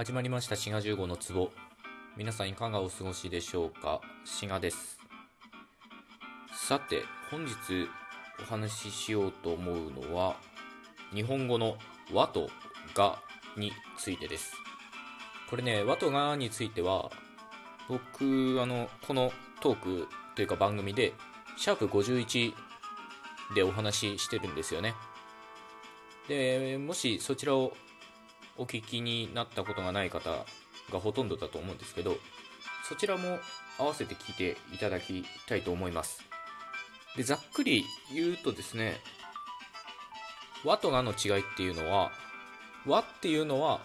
始まりました滋賀15の壺。皆さんいかがお過ごしでしょうか？滋賀です。さて本日お話ししようと思うのは日本語の和とがについてです。これね和とがについては僕あのこのトークというか番組でシャープ51でお話ししてるんですよね。でもしそちらをお聞きになったことがない方がほとんどだと思うんですけどそちらも合わせて聞いていただきたいと思います。でざっくり言うとですね和とがの違いっていうのは和っていうのは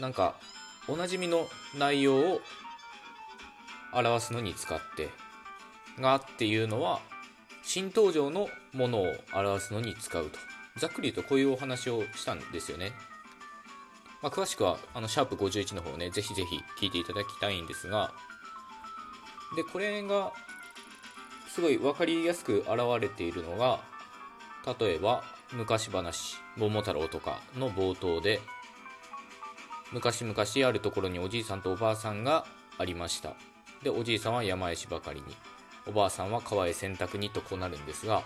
なんかおなじみの内容を表すのに使ってがっていうのは新登場のものを表すのに使うと。ざっくり言うとこういうお話をしたんですよね、まあ、詳しくはあのシャープ51の方をねぜひぜひ聞いていただきたいんですがでこれがすごい分かりやすく現れているのが例えば昔話「桃太郎」とかの冒頭で昔々あるところにおじいさんとおばあさんがありました。でおじいさんは山へしばかりにおばあさんは川へ洗濯にとこうなるんですが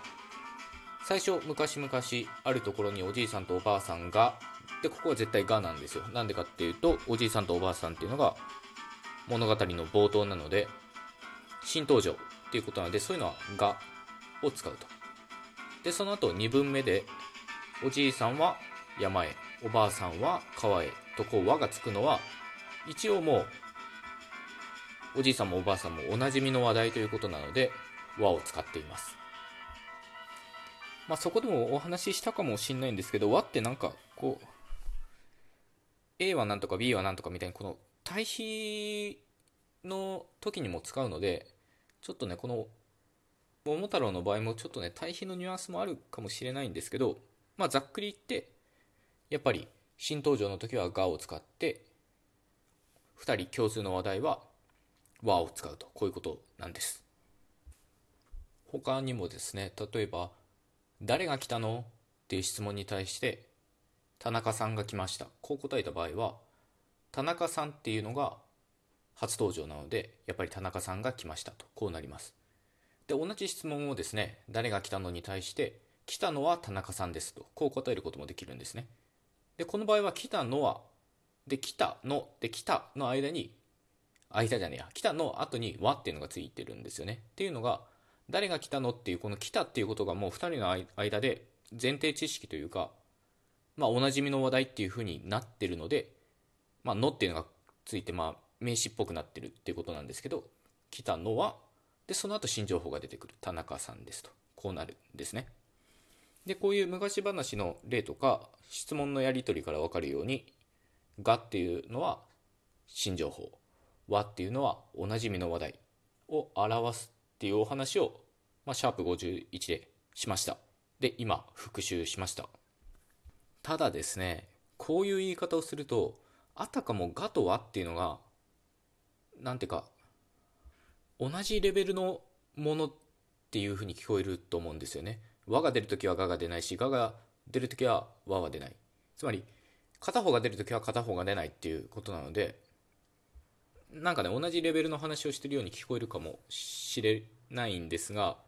最初昔々あるところにおじいさんとおばあさんがでここは絶対がなんですよ。なんでかっていうとおじいさんとおばあさんっていうのが物語の冒頭なので新登場っていうことなのでそういうのはがを使うと。でその後2文目でおじいさんは山へおばあさんは川へとこう和がつくのは一応もうおじいさんもおばあさんもおなじみの話題ということなので和を使っています。まあそこでもお話ししたかもしんないんですけど和ってなんかこう A はなんとか B はなんとかみたいにこの対比の時にも使うのでちょっとねこの桃太郎の場合もちょっとね対比のニュアンスもあるかもしれないんですけどまあざっくり言ってやっぱり新登場の時は「が」を使って2人共通の話題は「和」を使うと。こういうことなんです。他にもですね例えば「誰が来たの?」っていう質問に対して「田中さんが来ました」こう答えた場合は田中さんっていうのが初登場なのでやっぱり田中さんが来ましたと。こうなります。で同じ質問をですね誰が来たのに対して来たのは田中さんですと。こう答えることもできるんですね。でこの場合は来たのはで来たので来たの間に間じゃねえや。来たの後に和っていうのがついてるんですよね。っていうのが誰が来たのっていうこの来たっていうことがもう2人の間で前提知識というかまあおなじみの話題っていうふうになってるのでまあのっていうのがついてまあ名詞っぽくなってるっていうことなんですけど来たのはでその後新情報が出てくる。田中さんですと。こうなるんですね。でこういう昔話の例とか質問のやり取りから分かるように「が」っていうのは新情報「わ」っていうのはおなじみの話題を表すっていうお話を、まあ、シャープ51でしましたで今復習しましたただですねこういう言い方をするとあたかも「が」と「わ」っていうのがなんていうか同じレベルのものっていうふうに聞こえると思うんですよね。和が出るときはがが出ないし、がが出るときは和は出ない。つまり、片方が出るときは片方が出ないっていうことなので、なんかね、同じレベルの話をしてるように聞こえるかもしれないんですが、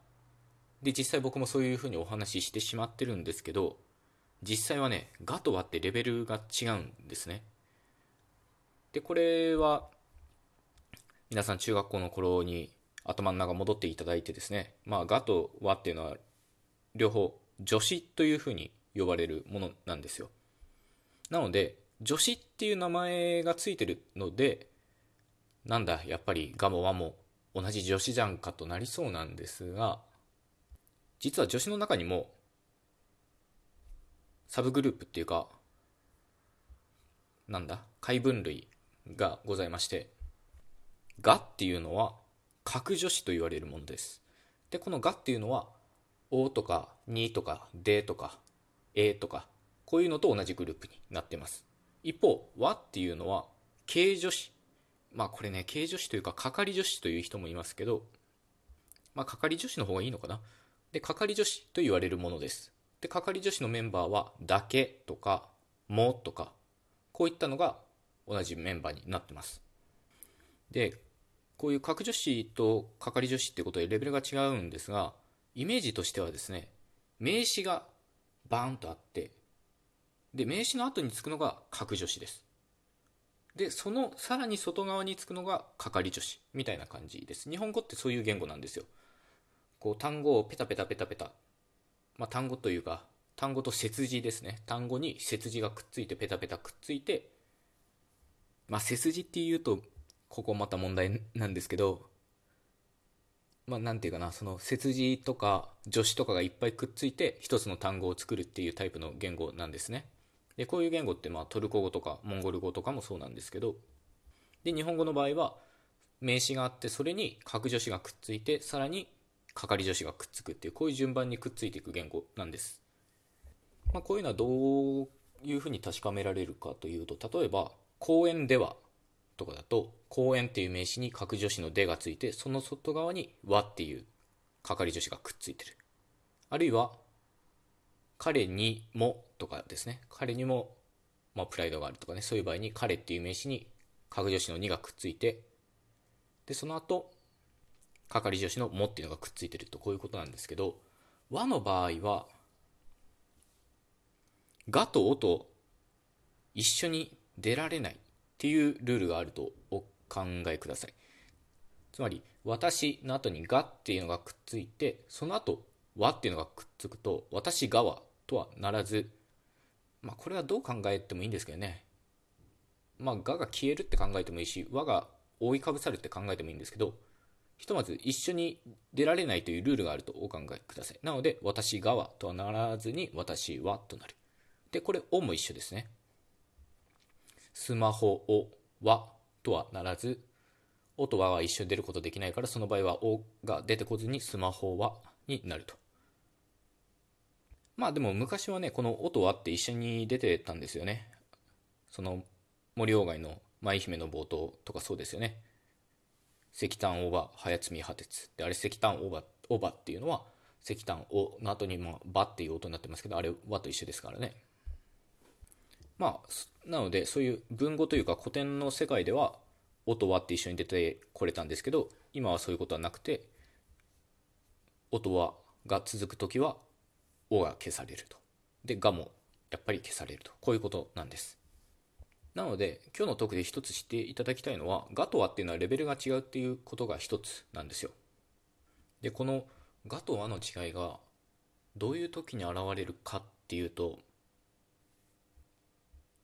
で、実際僕もそういうふうにお話ししてしまってるんですけど、実際はね、がと和ってレベルが違うんですね。で、これは、皆さん中学校の頃に頭の中戻っていただいてですね、まあ、がと和っていうのは両方助詞というふうに呼ばれるものなんですよ。なので、助詞っていう名前がついてるので、なんだ、やっぱりガも和も同じ助詞じゃんかとなりそうなんですが、実は助詞の中にも、サブグループっていうか、なんだ、解分類がございまして、がっていうのは格助詞と言われるものです。で、このがっていうのは、おとかにとかでとかえとか、こういうのと同じグループになってます。一方、和っていうのは、形助詞。まあこれね、形助詞というか、係助詞という人もいますけど、まあ係助詞の方がいいのかな？で、係助詞と言われるものです。で、係助詞のメンバーは、だけとか、もとか、こういったのが同じメンバーになってますでこういう格助詞と係助詞ってことでレベルが違うんですがイメージとしてはですね名詞がバーンとあってで名詞の後につくのが格助詞ですでそのさらに外側につくのが係助詞みたいな感じです。日本語ってそういう言語なんですよ。こう単語をペタペタペタペタ、まあ、単語というか単語と接字ですね。単語に接字がくっついてペタペタくっついて。まあ背筋っていうとここまた問題なんですけど。まあなんていうかなその接字とか助詞とかがいっぱいくっついて一つの単語を作るっていうタイプの言語なんですね。でこういう言語ってまあトルコ語とかモンゴル語とかもそうなんですけどで日本語の場合は名詞があってそれに格助詞がくっついてさらに係助詞がくっつくっていうこういう順番にくっついていく言語なんです、まあ、こういうのはどういうふうに確かめられるかというと例えば公園ではとかだと公園っていう名詞に格助詞のでがついてその外側にはっていう係助詞がくっついてる。あるいは彼にもとかですね。彼にも、まあ、プライドがあるとかね。そういう場合に彼っていう名詞に格助詞の2がくっついてでその後係助詞のもっていうのがくっついてると。こういうことなんですけど和の場合はがとおと一緒に出られないっていうルールがあるとお考えください。つまり私の後にがっていうのがくっついてその後和っていうのがくっつくと私がはとはならずまあこれはどう考えてもいいんですけどね。まあがが消えるって考えてもいいし和が覆いかぶさるって考えてもいいんですけどひとまず一緒に出られないというルールがあるとお考えください。なので私がはとはならずに私はとなる。でこれおも一緒ですね。スマホをはとはならずおとはは一緒に出ることできないからその場合はおが出てこずにスマホはになると。まあでも昔はね、この音はって一緒に出てたんですよね。その森鴎外の舞姫の冒頭とかそうですよね。石炭オーバー、早摘み破鉄。で、あれ石炭オーバー、オーバーっていうのは石炭おの後にまあバっていう音になってますけど、あれ和と一緒ですからね。まあ、なのでそういう文語というか古典の世界では音はって一緒に出てこれたんですけど、今はそういうことはなくて、音はが続く時はおが消されると。で、がもやっぱり消されると。こういうことなんです。なので、今日のトークで一つ知っていただきたいのは、がとはっていうのはレベルが違うっていうことが一つなんですよ。で、このがとはの違いがどういう時に現れるかっていうと、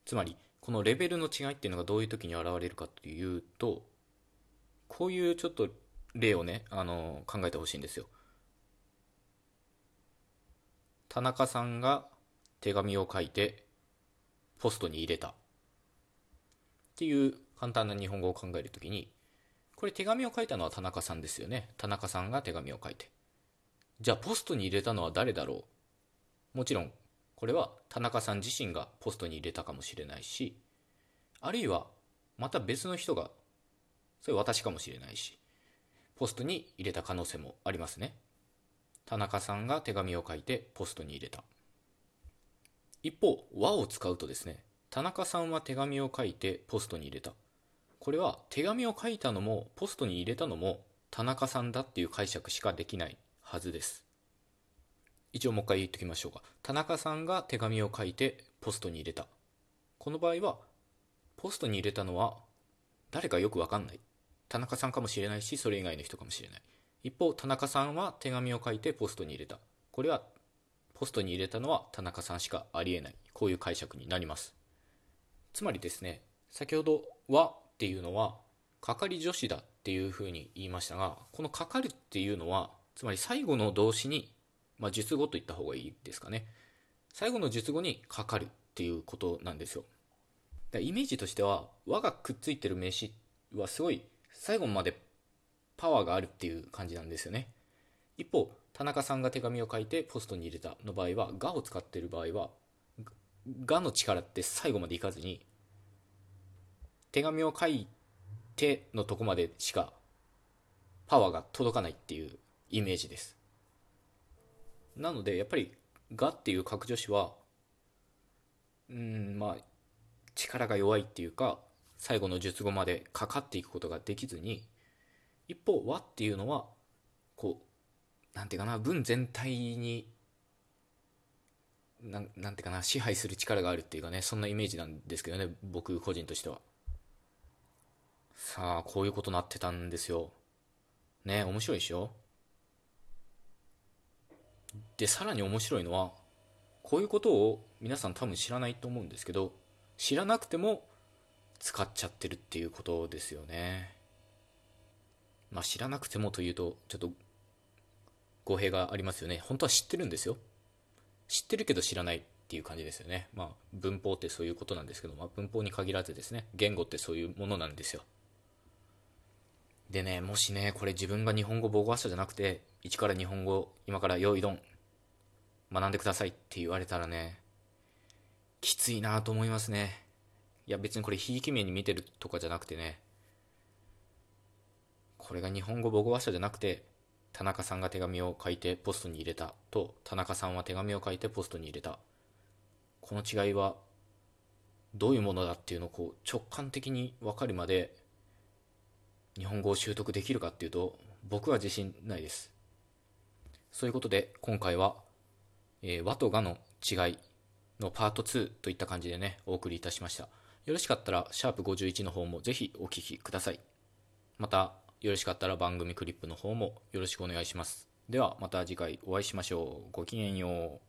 つまり、このレベルの違いっていうのがどういう時に現れるかというと、こういうちょっと例をね、あの、考えてほしいんですよ。田中さんが手紙を書いてポストに入れた。っていう簡単な日本語を考えるときにこれ手紙を書いたのは田中さんですよね。田中さんが手紙を書いて。じゃあポストに入れたのは誰だろう？もちろんこれは田中さん自身がポストに入れたかもしれないしあるいはまた別の人がそれ私かもしれないしポストに入れた可能性もありますね。田中さんが手紙を書いてポストに入れた。一方和を使うとですね田中さんは手紙を書いてポストに入れた。これは手紙を書いたのもポストに入れたのも田中さんだっていう解釈しかできないはずです。一応もう一回言っておきましょうか。田中さんが手紙を書いてポストに入れた。この場合はポストに入れたのは誰かよくわかんない。田中さんかもしれないしそれ以外の人かもしれない。一方田中さんは手紙を書いてポストに入れた。これはポストに入れたのは田中さんしかありえない。こういう解釈になります。つまりですね先ほど「は」っていうのは係助詞だっていうふうに言いましたがこの「かかる」っていうのはつまり最後の動詞に、まあ、述語と言った方がいいですかね。最後の述語にかかるっていうことなんですよ。イメージとしては「和」がくっついてる名詞はすごい最後までパワーがあるっていう感じなんですよね。一方田中さんが手紙を書いてポストに入れたの場合は「が」を使ってる場合は「が」の力って最後までいかずに手紙を書いてのとこまでしかパワーが届かないっていうイメージです。なのでやっぱり「が」っていう格助詞はうんまあ力が弱いっていうか最後の術後までかかっていくことができずに一方和っていうのはこうなんていうかな文全体になんなんていうかな支配する力があるっていうかねそんなイメージなんですけどね僕個人としては。さあこういうことなってたんですよ。ね面白いでしょ？でさらに面白いのはこういうことを皆さん多分知らないと思うんですけど知らなくても使っちゃってるっていうことですよね。まあ知らなくてもというとちょっと語弊がありますよね。本当は知ってるんですよ。知ってるけど知らないっていう感じですよね。まあ文法ってそういうことなんですけど、まあ、文法に限らずですね。言語ってそういうものなんですよ。でねもしねこれ自分が日本語母語話者じゃなくて一から日本語今から用意ドン学んでくださいって言われたらねきついなと思いますね。いや別にこれひいき目に見てるとかじゃなくてねこれが日本語母語話者じゃなくて田中さんが手紙を書いてポストに入れたと田中さんは手紙を書いてポストに入れた。この違いはどういうものだっていうのをこう直感的に分かるまで日本語を習得できるかっていうと僕は自信ないです。そういうことで今回は、えー、和とがの違いのパート2といった感じでねお送りいたしました。よろしかったらシャープ51の方もぜひお聴きください。またよろしかったら番組クリップの方もよろしくお願いします。ではまた次回お会いしましょう。ごきげんよう。